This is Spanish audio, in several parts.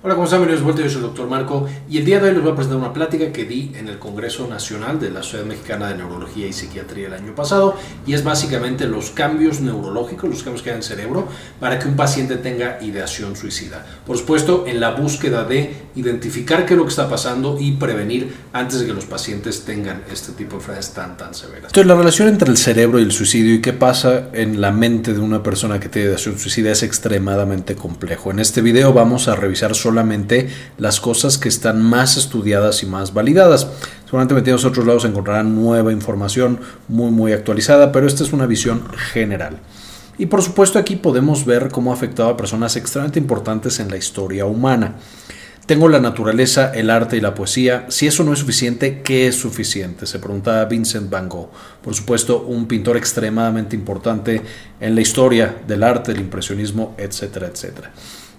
Hola, ¿cómo están? Bienvenidos de vuelta. Yo soy el doctor Marco y el día de hoy les voy a presentar una plática que di en el Congreso Nacional de la Sociedad Mexicana de Neurología y Psiquiatría el año pasado y es básicamente los cambios neurológicos, los cambios que hay en el cerebro para que un paciente tenga ideación suicida. Por supuesto, en la búsqueda de identificar qué es lo que está pasando y prevenir antes de que los pacientes tengan este tipo de enfermedades tan, tan severas. Entonces, la relación entre el cerebro y el suicidio y qué pasa en la mente de una persona que tiene ideación suicida es extremadamente complejo. En este video vamos a revisar solamente las cosas que están más estudiadas y más validadas. Seguramente metidos a otros lados encontrarán nueva información muy muy actualizada, pero esta es una visión general. Y por supuesto aquí podemos ver cómo ha afectado a personas extremadamente importantes en la historia humana. Tengo la naturaleza, el arte y la poesía. Si eso no es suficiente, ¿qué es suficiente? Se preguntaba Vincent Van Gogh. Por supuesto, un pintor extremadamente importante en la historia del arte, el impresionismo, etcétera, etcétera.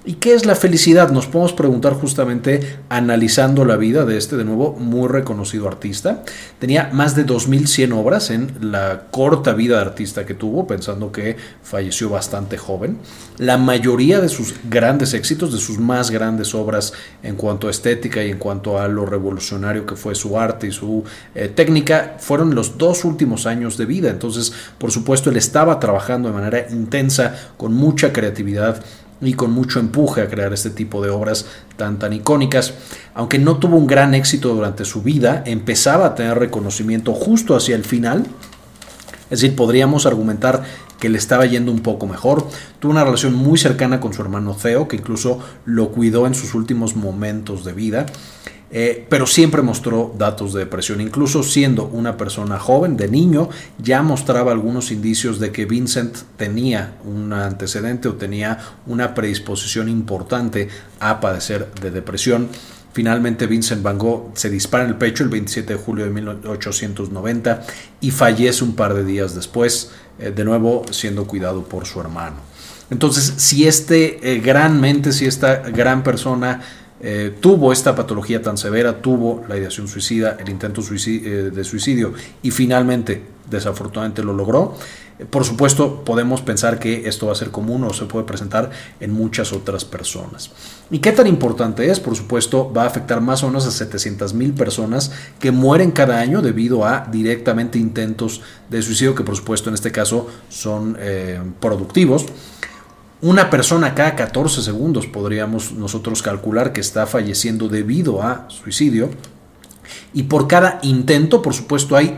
¿Y qué es la felicidad? Nos podemos preguntar justamente analizando la vida de este, de nuevo, muy reconocido artista. Tenía más de 2.100 obras en la corta vida de artista que tuvo, pensando que falleció bastante joven. La mayoría de sus grandes éxitos, de sus más grandes obras en cuanto a estética y en cuanto a lo revolucionario que fue su arte y su eh, técnica, fueron los dos últimos años de vida. Entonces, por supuesto, él estaba trabajando de manera intensa, con mucha creatividad y con mucho empuje a crear este tipo de obras tan tan icónicas. Aunque no tuvo un gran éxito durante su vida, empezaba a tener reconocimiento justo hacia el final. Es decir, podríamos argumentar que le estaba yendo un poco mejor. Tuvo una relación muy cercana con su hermano Theo, que incluso lo cuidó en sus últimos momentos de vida. Eh, pero siempre mostró datos de depresión. Incluso siendo una persona joven, de niño, ya mostraba algunos indicios de que Vincent tenía un antecedente o tenía una predisposición importante a padecer de depresión. Finalmente Vincent Van Gogh se dispara en el pecho el 27 de julio de 1890 y fallece un par de días después, eh, de nuevo siendo cuidado por su hermano. Entonces, si este eh, gran mente, si esta gran persona eh, tuvo esta patología tan severa, tuvo la ideación suicida, el intento eh, de suicidio y finalmente, desafortunadamente, lo logró. Eh, por supuesto, podemos pensar que esto va a ser común o se puede presentar en muchas otras personas. ¿Y qué tan importante es? Por supuesto, va a afectar más o menos a 700 mil personas que mueren cada año debido a directamente intentos de suicidio, que por supuesto en este caso son productivos. Una persona cada 14 segundos podríamos nosotros calcular que está falleciendo debido a suicidio. Y por cada intento, por supuesto, hay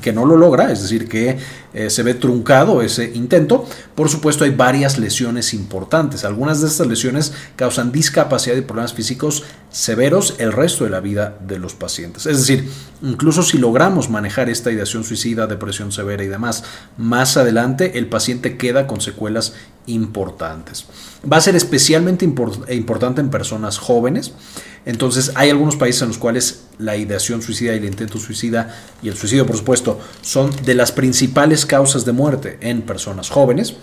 que no lo logra, es decir, que eh, se ve truncado ese intento. Por supuesto, hay varias lesiones importantes. Algunas de estas lesiones causan discapacidad y problemas físicos severos el resto de la vida de los pacientes. Es decir, incluso si logramos manejar esta ideación suicida, depresión severa y demás, más adelante el paciente queda con secuelas importantes. Va a ser especialmente importante en personas jóvenes. Entonces hay algunos países en los cuales la ideación suicida y el intento suicida y el suicidio, por supuesto, son de las principales causas de muerte en personas jóvenes.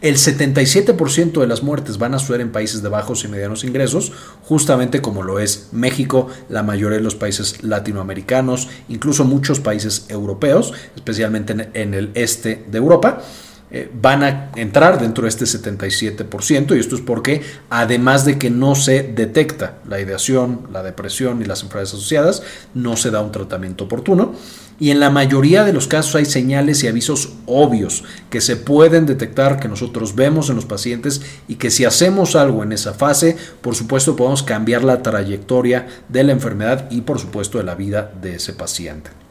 El 77% de las muertes van a suceder en países de bajos y medianos ingresos, justamente como lo es México, la mayoría de los países latinoamericanos, incluso muchos países europeos, especialmente en el este de Europa. Eh, van a entrar dentro de este 77% y esto es porque además de que no se detecta la ideación, la depresión y las enfermedades asociadas, no se da un tratamiento oportuno y en la mayoría de los casos hay señales y avisos obvios que se pueden detectar, que nosotros vemos en los pacientes y que si hacemos algo en esa fase, por supuesto podemos cambiar la trayectoria de la enfermedad y por supuesto de la vida de ese paciente.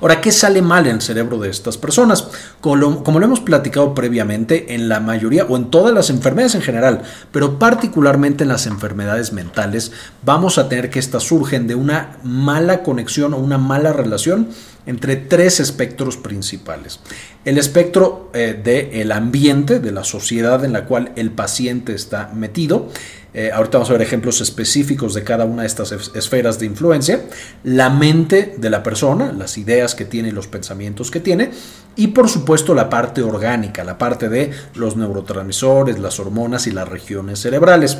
Ahora, ¿qué sale mal en el cerebro de estas personas? Como lo, hemos platicado previamente, en la mayoría o en todas las enfermedades en general, pero particularmente en las enfermedades mentales, vamos a tener que estas surgen de una mala conexión o una mala relación entre tres espectros principales. El espectro eh, del ambiente, de la sociedad en la cual el paciente está metido, eh, ahorita vamos a ver ejemplos específicos de cada una de estas esferas de influencia. La mente de la persona, las ideas que tiene los pensamientos que tiene. Y por supuesto la parte orgánica, la parte de los neurotransmisores, las hormonas y las regiones cerebrales.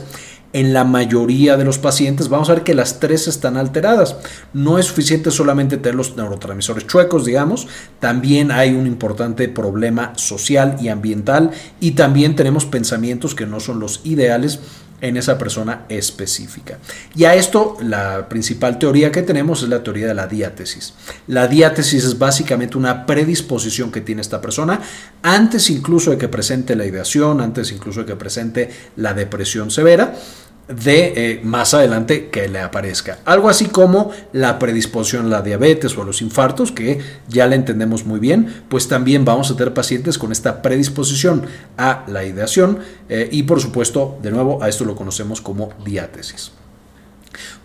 En la mayoría de los pacientes vamos a ver que las tres están alteradas. No es suficiente solamente tener los neurotransmisores chuecos, digamos, también hay un importante problema social y ambiental y también tenemos pensamientos que no son los ideales en esa persona específica. Y a esto la principal teoría que tenemos es la teoría de la diátesis. La diátesis es básicamente una predisposición que tiene esta persona antes incluso de que presente la ideación, antes incluso de que presente la depresión severa de eh, más adelante que le aparezca. Algo así como la predisposición a la diabetes o a los infartos, que ya le entendemos muy bien, pues también vamos a tener pacientes con esta predisposición a la ideación eh, y por supuesto, de nuevo, a esto lo conocemos como diátesis.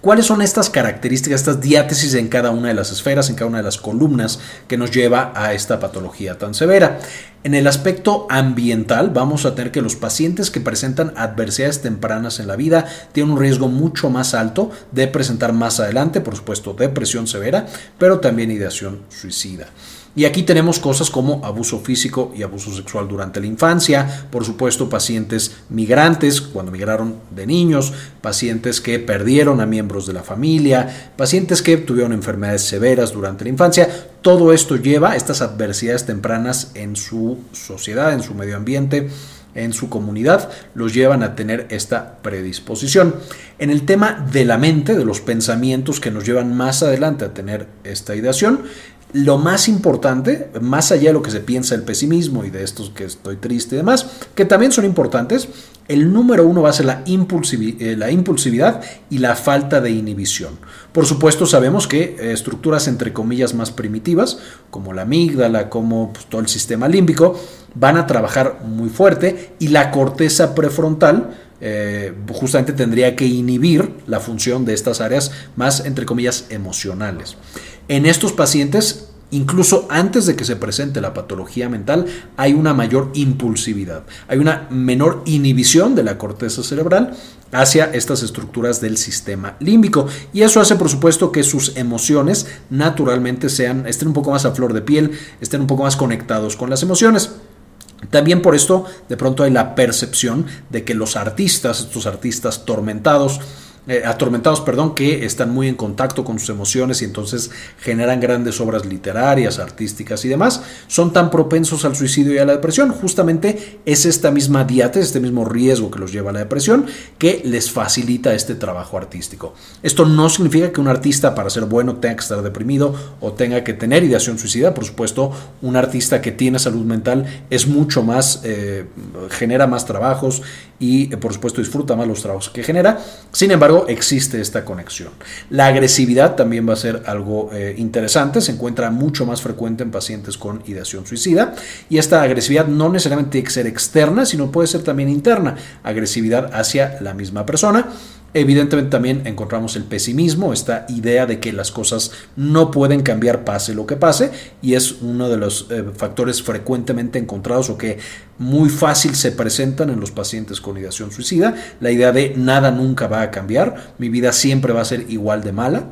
¿Cuáles son estas características, estas diátesis en cada una de las esferas, en cada una de las columnas que nos lleva a esta patología tan severa? En el aspecto ambiental vamos a tener que los pacientes que presentan adversidades tempranas en la vida tienen un riesgo mucho más alto de presentar más adelante, por supuesto, depresión severa, pero también ideación suicida. Y aquí tenemos cosas como abuso físico y abuso sexual durante la infancia, por supuesto pacientes migrantes cuando migraron de niños, pacientes que perdieron a miembros de la familia, pacientes que tuvieron enfermedades severas durante la infancia. Todo esto lleva a estas adversidades tempranas en su sociedad, en su medio ambiente, en su comunidad, los llevan a tener esta predisposición. En el tema de la mente, de los pensamientos que nos llevan más adelante a tener esta ideación, lo más importante, más allá de lo que se piensa el pesimismo y de estos que estoy triste y demás, que también son importantes, el número uno va a ser la, eh, la impulsividad y la falta de inhibición. Por supuesto, sabemos que eh, estructuras entre comillas más primitivas, como la amígdala, como pues, todo el sistema límbico, van a trabajar muy fuerte y la corteza prefrontal, eh, justamente tendría que inhibir la función de estas áreas más, entre comillas, emocionales. En estos pacientes, incluso antes de que se presente la patología mental, hay una mayor impulsividad, hay una menor inhibición de la corteza cerebral hacia estas estructuras del sistema límbico. Y eso hace, por supuesto, que sus emociones naturalmente sean, estén un poco más a flor de piel, estén un poco más conectados con las emociones. También por esto de pronto hay la percepción de que los artistas, estos artistas tormentados, eh, atormentados, perdón, que están muy en contacto con sus emociones y entonces generan grandes obras literarias, artísticas y demás, son tan propensos al suicidio y a la depresión. Justamente es esta misma diates, este mismo riesgo que los lleva a la depresión, que les facilita este trabajo artístico. Esto no significa que un artista para ser bueno tenga que estar deprimido o tenga que tener ideación suicida. Por supuesto, un artista que tiene salud mental es mucho más, eh, genera más trabajos y por supuesto disfruta más los trabajos que genera. Sin embargo, existe esta conexión. La agresividad también va a ser algo eh, interesante, se encuentra mucho más frecuente en pacientes con ideación suicida y esta agresividad no necesariamente tiene que ser externa, sino puede ser también interna, agresividad hacia la misma persona Evidentemente también encontramos el pesimismo, esta idea de que las cosas no pueden cambiar pase lo que pase, y es uno de los eh, factores frecuentemente encontrados o que muy fácil se presentan en los pacientes con ideación suicida, la idea de nada nunca va a cambiar, mi vida siempre va a ser igual de mala,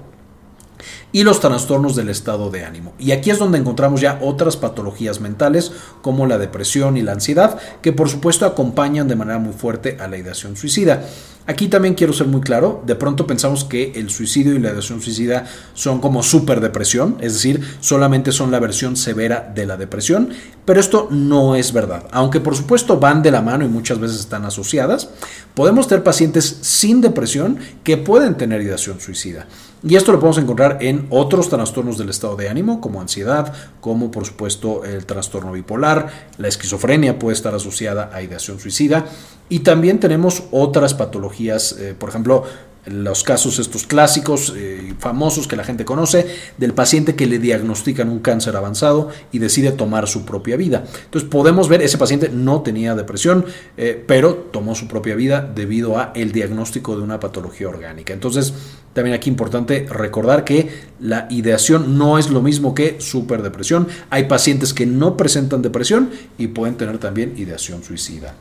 y los trastornos del estado de ánimo. Y aquí es donde encontramos ya otras patologías mentales como la depresión y la ansiedad, que por supuesto acompañan de manera muy fuerte a la ideación suicida. Aquí también quiero ser muy claro, de pronto pensamos que el suicidio y la ideación suicida son como depresión, es decir, solamente son la versión severa de la depresión, pero esto no es verdad. Aunque por supuesto van de la mano y muchas veces están asociadas, podemos tener pacientes sin depresión que pueden tener ideación suicida. Y esto lo podemos encontrar en otros trastornos del estado de ánimo, como ansiedad, como por supuesto el trastorno bipolar, la esquizofrenia puede estar asociada a ideación suicida. Y también tenemos otras patologías, eh, por ejemplo, los casos estos clásicos eh, famosos que la gente conoce del paciente que le diagnostican un cáncer avanzado y decide tomar su propia vida. Entonces podemos ver, ese paciente no tenía depresión, eh, pero tomó su propia vida debido a el diagnóstico de una patología orgánica. Entonces también aquí importante recordar que la ideación no es lo mismo que superdepresión. Hay pacientes que no presentan depresión y pueden tener también ideación suicida.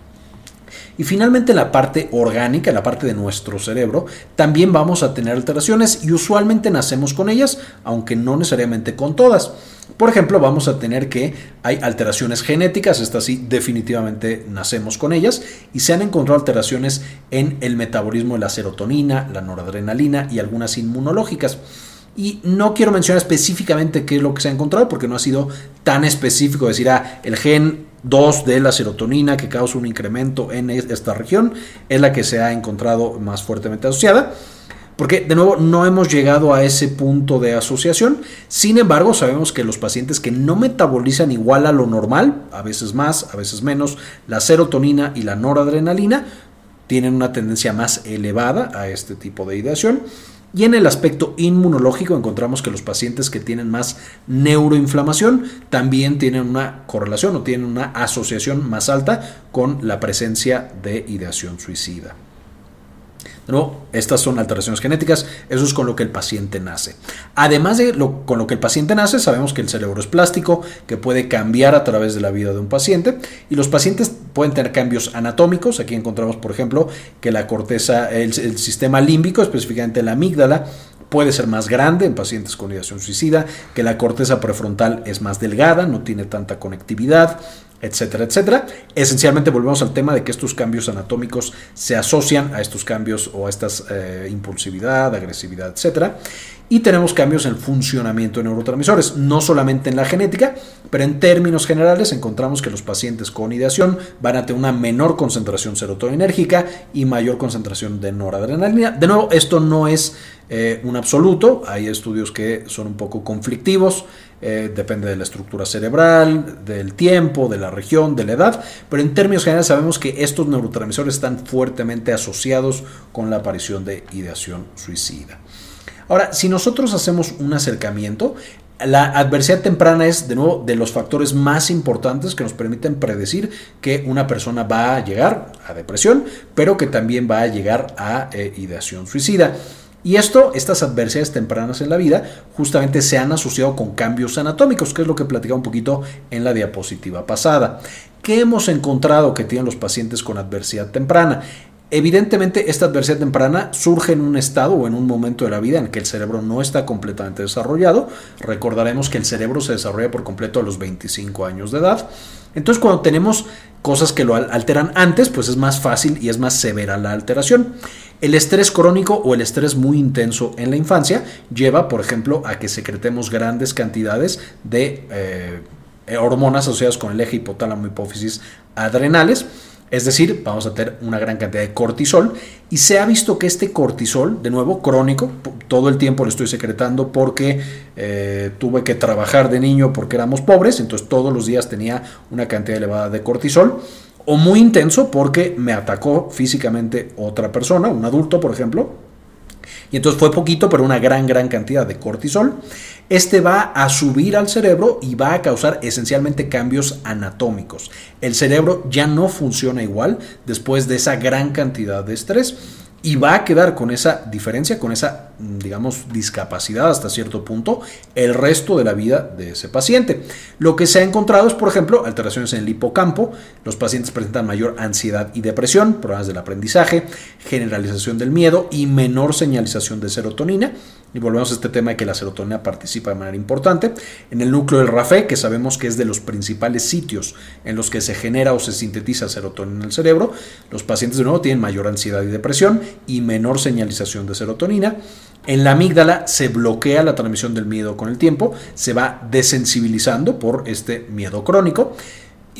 Y finalmente la parte orgánica, la parte de nuestro cerebro, también vamos a tener alteraciones y usualmente nacemos con ellas, aunque no necesariamente con todas. Por ejemplo, vamos a tener que hay alteraciones genéticas, estas sí definitivamente nacemos con ellas, y se han encontrado alteraciones en el metabolismo de la serotonina, la noradrenalina y algunas inmunológicas. Y no quiero mencionar específicamente qué es lo que se ha encontrado porque no ha sido tan específico decir, ah, el gen 2 de la serotonina que causa un incremento en esta región es la que se ha encontrado más fuertemente asociada. Porque de nuevo no hemos llegado a ese punto de asociación. Sin embargo, sabemos que los pacientes que no metabolizan igual a lo normal, a veces más, a veces menos, la serotonina y la noradrenalina, tienen una tendencia más elevada a este tipo de ideación. Y en el aspecto inmunológico encontramos que los pacientes que tienen más neuroinflamación también tienen una correlación o tienen una asociación más alta con la presencia de ideación suicida. No, estas son alteraciones genéticas, eso es con lo que el paciente nace. Además de lo, con lo que el paciente nace, sabemos que el cerebro es plástico, que puede cambiar a través de la vida de un paciente y los pacientes pueden tener cambios anatómicos. Aquí encontramos, por ejemplo, que la corteza, el, el sistema límbico, específicamente la amígdala, puede ser más grande en pacientes con ideación suicida, que la corteza prefrontal es más delgada, no tiene tanta conectividad, etcétera, etcétera. Esencialmente volvemos al tema de que estos cambios anatómicos se asocian a estos cambios o a esta eh, impulsividad, agresividad, etcétera. Y tenemos cambios en el funcionamiento de neurotransmisores, no solamente en la genética, pero en términos generales encontramos que los pacientes con ideación van a tener una menor concentración serotoninérgica y mayor concentración de noradrenalina. De nuevo, esto no es eh, un absoluto, hay estudios que son un poco conflictivos. Eh, depende de la estructura cerebral, del tiempo, de la región, de la edad, pero en términos generales sabemos que estos neurotransmisores están fuertemente asociados con la aparición de ideación suicida. Ahora, si nosotros hacemos un acercamiento, la adversidad temprana es, de nuevo, de los factores más importantes que nos permiten predecir que una persona va a llegar a depresión, pero que también va a llegar a eh, ideación suicida. Y esto, estas adversidades tempranas en la vida, justamente se han asociado con cambios anatómicos, que es lo que platicaba un poquito en la diapositiva pasada. ¿Qué hemos encontrado que tienen los pacientes con adversidad temprana? Evidentemente, esta adversidad temprana surge en un estado o en un momento de la vida en que el cerebro no está completamente desarrollado. Recordaremos que el cerebro se desarrolla por completo a los 25 años de edad. Entonces, cuando tenemos cosas que lo alteran antes, pues es más fácil y es más severa la alteración. El estrés crónico o el estrés muy intenso en la infancia lleva, por ejemplo, a que secretemos grandes cantidades de eh, hormonas asociadas con el eje hipotálamo hipófisis adrenales. Es decir, vamos a tener una gran cantidad de cortisol y se ha visto que este cortisol, de nuevo, crónico, todo el tiempo lo estoy secretando porque eh, tuve que trabajar de niño porque éramos pobres, entonces todos los días tenía una cantidad elevada de cortisol o muy intenso porque me atacó físicamente otra persona, un adulto por ejemplo, y entonces fue poquito, pero una gran, gran cantidad de cortisol. Este va a subir al cerebro y va a causar esencialmente cambios anatómicos. El cerebro ya no funciona igual después de esa gran cantidad de estrés y va a quedar con esa diferencia, con esa, digamos, discapacidad hasta cierto punto el resto de la vida de ese paciente. Lo que se ha encontrado es, por ejemplo, alteraciones en el hipocampo, los pacientes presentan mayor ansiedad y depresión, problemas del aprendizaje, generalización del miedo y menor señalización de serotonina. Y volvemos a este tema de que la serotonina participa de manera importante. En el núcleo del RAFE, que sabemos que es de los principales sitios en los que se genera o se sintetiza serotonina en el cerebro, los pacientes de nuevo tienen mayor ansiedad y depresión y menor señalización de serotonina. En la amígdala se bloquea la transmisión del miedo con el tiempo, se va desensibilizando por este miedo crónico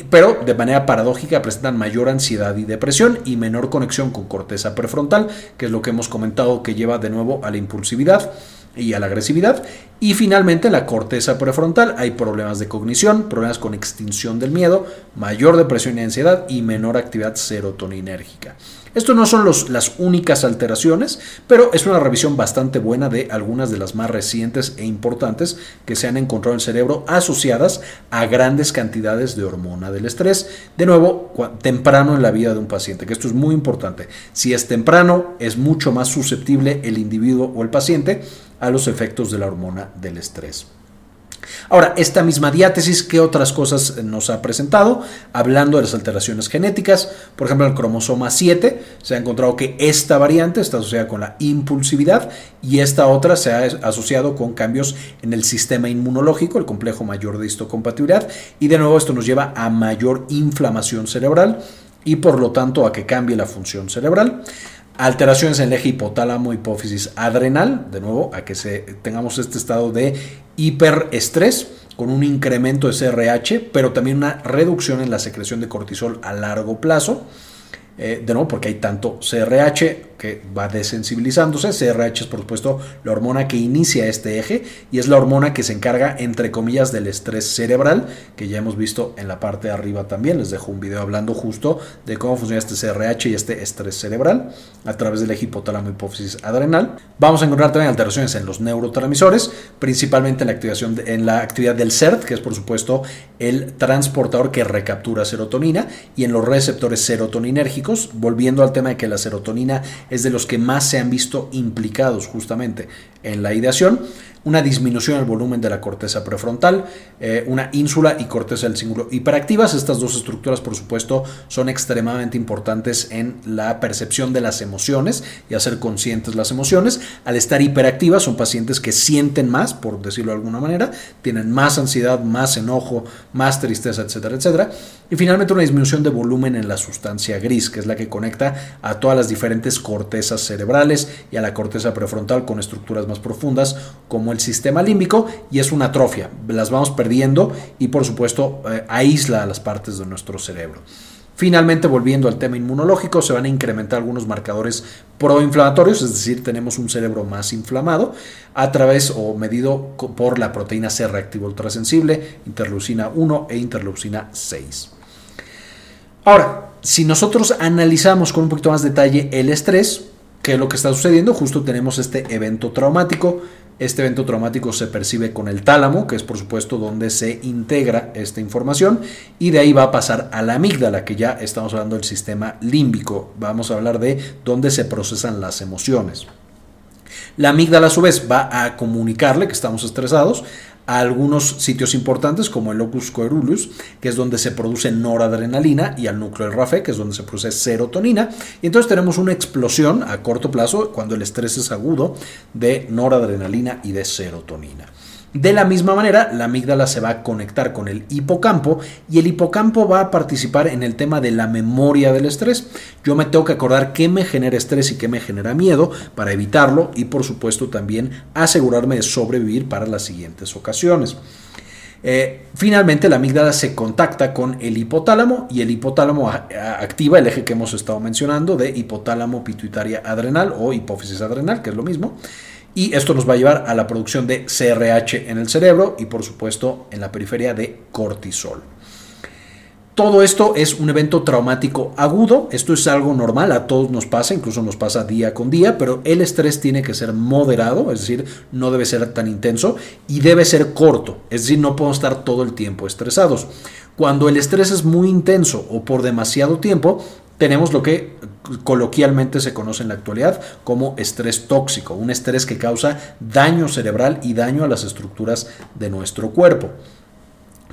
pero de manera paradójica presentan mayor ansiedad y depresión y menor conexión con corteza prefrontal, que es lo que hemos comentado que lleva de nuevo a la impulsividad y a la agresividad. Y finalmente la corteza prefrontal hay problemas de cognición, problemas con extinción del miedo, mayor depresión y ansiedad y menor actividad serotoninérgica. Estos no son las únicas alteraciones, pero es una revisión bastante buena de algunas de las más recientes e importantes que se han encontrado en el cerebro asociadas a grandes cantidades de hormona del estrés. De nuevo, temprano en la vida de un paciente, que esto es muy importante. Si es temprano, es mucho más susceptible el individuo o el paciente a los efectos de la hormona del estrés. Ahora, esta misma diátesis, ¿qué otras cosas nos ha presentado? Hablando de las alteraciones genéticas, por ejemplo, el cromosoma 7, se ha encontrado que esta variante está asociada con la impulsividad y esta otra se ha asociado con cambios en el sistema inmunológico, el complejo mayor de histocompatibilidad, y de nuevo esto nos lleva a mayor inflamación cerebral y por lo tanto a que cambie la función cerebral alteraciones en el eje hipotálamo hipófisis adrenal, de nuevo, a que se, tengamos este estado de hiperestrés con un incremento de CRH, pero también una reducción en la secreción de cortisol a largo plazo. Eh, de nuevo, porque hay tanto CRH que va desensibilizándose. CRH es, por supuesto, la hormona que inicia este eje y es la hormona que se encarga, entre comillas, del estrés cerebral, que ya hemos visto en la parte de arriba también. Les dejo un video hablando justo de cómo funciona este CRH y este estrés cerebral a través del eje hipotálamo hipófisis adrenal. Vamos a encontrar también alteraciones en los neurotransmisores, principalmente en la, activación en la actividad del CERT, que es, por supuesto, el transportador que recaptura serotonina, y en los receptores serotoninérgicos, volviendo al tema de que la serotonina es de los que más se han visto implicados justamente en la ideación una disminución del volumen de la corteza prefrontal, eh, una ínsula y corteza del cíngulo hiperactivas. Estas dos estructuras, por supuesto, son extremadamente importantes en la percepción de las emociones y hacer conscientes las emociones. Al estar hiperactivas, son pacientes que sienten más, por decirlo de alguna manera, tienen más ansiedad, más enojo, más tristeza, etcétera, etcétera. Y finalmente una disminución de volumen en la sustancia gris, que es la que conecta a todas las diferentes cortezas cerebrales y a la corteza prefrontal con estructuras más profundas como el sistema límbico y es una atrofia. Las vamos perdiendo y por supuesto eh, aísla a las partes de nuestro cerebro. Finalmente, volviendo al tema inmunológico, se van a incrementar algunos marcadores proinflamatorios, es decir, tenemos un cerebro más inflamado a través o medido por la proteína C reactivo ultrasensible, interleucina 1 e interleucina 6. Ahora, si nosotros analizamos con un poquito más detalle el estrés, ¿qué es lo que está sucediendo? Justo tenemos este evento traumático este evento traumático se percibe con el tálamo, que es por supuesto donde se integra esta información, y de ahí va a pasar a la amígdala, que ya estamos hablando del sistema límbico. Vamos a hablar de dónde se procesan las emociones. La amígdala a su vez va a comunicarle que estamos estresados a algunos sitios importantes como el locus coeruleus, que es donde se produce noradrenalina, y al núcleo del RAFE, que es donde se produce serotonina. Y entonces tenemos una explosión a corto plazo, cuando el estrés es agudo, de noradrenalina y de serotonina. De la misma manera, la amígdala se va a conectar con el hipocampo y el hipocampo va a participar en el tema de la memoria del estrés. Yo me tengo que acordar qué me genera estrés y qué me genera miedo para evitarlo y por supuesto también asegurarme de sobrevivir para las siguientes ocasiones. Eh, finalmente, la amígdala se contacta con el hipotálamo y el hipotálamo activa el eje que hemos estado mencionando de hipotálamo pituitaria adrenal o hipófisis adrenal, que es lo mismo. Y esto nos va a llevar a la producción de CRH en el cerebro y por supuesto en la periferia de cortisol. Todo esto es un evento traumático agudo, esto es algo normal, a todos nos pasa, incluso nos pasa día con día, pero el estrés tiene que ser moderado, es decir, no debe ser tan intenso y debe ser corto, es decir, no podemos estar todo el tiempo estresados. Cuando el estrés es muy intenso o por demasiado tiempo, tenemos lo que coloquialmente se conoce en la actualidad como estrés tóxico, un estrés que causa daño cerebral y daño a las estructuras de nuestro cuerpo.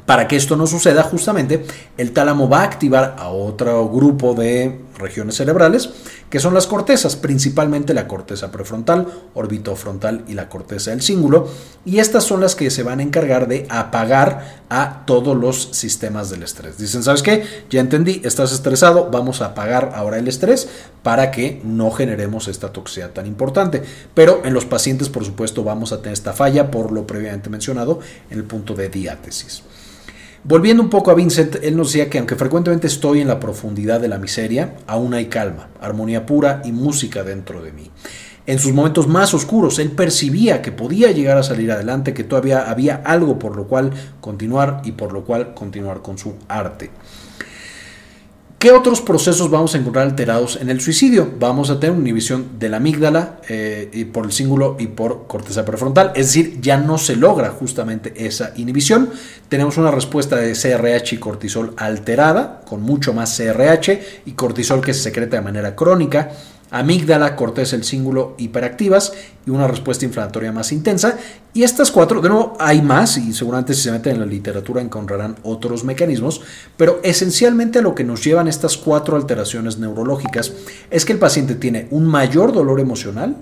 Para que esto no suceda, justamente el tálamo va a activar a otro grupo de regiones cerebrales, que son las cortezas, principalmente la corteza prefrontal, orbitofrontal y la corteza del cíngulo, y estas son las que se van a encargar de apagar a todos los sistemas del estrés. Dicen, ¿sabes qué? Ya entendí, estás estresado, vamos a apagar ahora el estrés para que no generemos esta toxicidad tan importante. Pero en los pacientes, por supuesto, vamos a tener esta falla por lo previamente mencionado en el punto de diátesis. Volviendo un poco a Vincent, él nos decía que aunque frecuentemente estoy en la profundidad de la miseria, aún hay calma, armonía pura y música dentro de mí. En sus momentos más oscuros, él percibía que podía llegar a salir adelante, que todavía había algo por lo cual continuar y por lo cual continuar con su arte. ¿Qué otros procesos vamos a encontrar alterados en el suicidio? Vamos a tener una inhibición de la amígdala eh, y por el cíngulo y por corteza prefrontal, es decir, ya no se logra justamente esa inhibición. Tenemos una respuesta de CRH y cortisol alterada, con mucho más CRH y cortisol que se secreta de manera crónica amígdala, corteza, el cíngulo hiperactivas y una respuesta inflamatoria más intensa. Y estas cuatro, de nuevo, hay más y seguramente si se meten en la literatura encontrarán otros mecanismos, pero esencialmente lo que nos llevan estas cuatro alteraciones neurológicas es que el paciente tiene un mayor dolor emocional,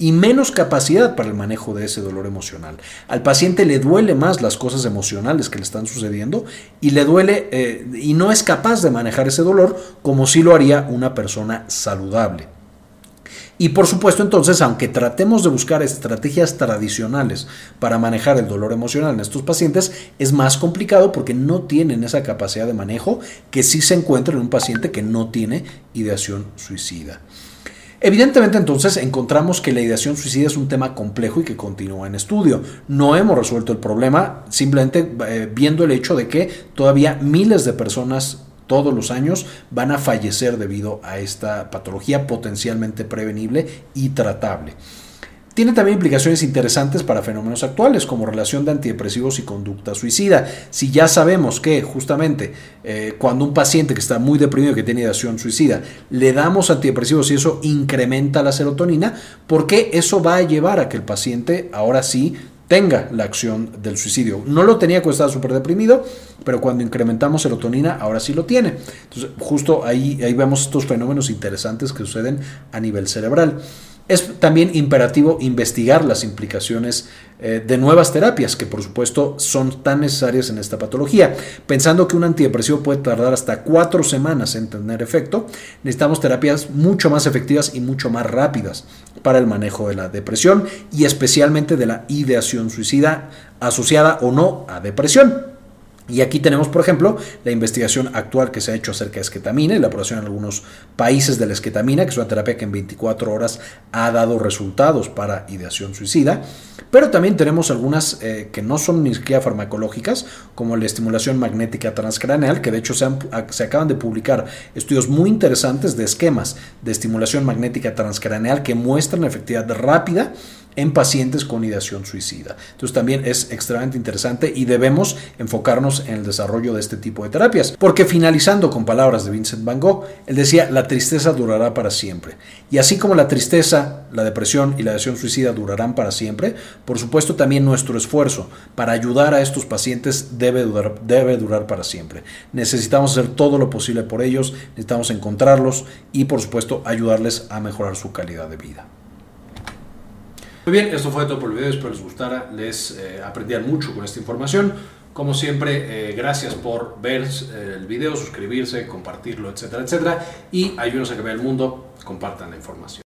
y menos capacidad para el manejo de ese dolor emocional. Al paciente le duele más las cosas emocionales que le están sucediendo y le duele eh, y no es capaz de manejar ese dolor como si lo haría una persona saludable. Y por supuesto entonces, aunque tratemos de buscar estrategias tradicionales para manejar el dolor emocional en estos pacientes, es más complicado porque no tienen esa capacidad de manejo que sí se encuentra en un paciente que no tiene ideación suicida. Evidentemente entonces encontramos que la ideación suicida es un tema complejo y que continúa en estudio. No hemos resuelto el problema simplemente eh, viendo el hecho de que todavía miles de personas todos los años van a fallecer debido a esta patología potencialmente prevenible y tratable. Tiene también implicaciones interesantes para fenómenos actuales como relación de antidepresivos y conducta suicida. Si ya sabemos que justamente eh, cuando un paciente que está muy deprimido, que tiene ideación suicida, le damos antidepresivos y eso incrementa la serotonina, ¿por qué eso va a llevar a que el paciente ahora sí tenga la acción del suicidio. No lo tenía cuando estaba súper deprimido, pero cuando incrementamos serotonina, ahora sí lo tiene. Entonces, justo ahí, ahí vemos estos fenómenos interesantes que suceden a nivel cerebral. Es también imperativo investigar las implicaciones eh, de nuevas terapias, que por supuesto son tan necesarias en esta patología. Pensando que un antidepresivo puede tardar hasta cuatro semanas en tener efecto, necesitamos terapias mucho más efectivas y mucho más rápidas para el manejo de la depresión y especialmente de la ideación suicida asociada o no a depresión. Y aquí tenemos, por ejemplo, la investigación actual que se ha hecho acerca de esquetamina y la aprobación en algunos países de la esquetamina, que es una terapia que en 24 horas ha dado resultados para ideación suicida. Pero también tenemos algunas eh, que no son ni siquiera farmacológicas, como la estimulación magnética transcraneal, que de hecho se, se acaban de publicar estudios muy interesantes de esquemas de estimulación magnética transcraneal que muestran efectividad rápida en pacientes con ideación suicida. Entonces también es extremadamente interesante y debemos enfocarnos en el desarrollo de este tipo de terapias. Porque finalizando con palabras de Vincent Van Gogh, él decía, la tristeza durará para siempre. Y así como la tristeza, la depresión y la ideación suicida durarán para siempre, por supuesto también nuestro esfuerzo para ayudar a estos pacientes debe durar, debe durar para siempre. Necesitamos hacer todo lo posible por ellos, necesitamos encontrarlos y por supuesto ayudarles a mejorar su calidad de vida. Muy bien, esto fue todo por el video, espero les gustara, les eh, mucho con esta información. Como siempre, eh, gracias por ver eh, el video, suscribirse, compartirlo, etcétera, etcétera. Y ayúdenos a que el mundo, compartan la información.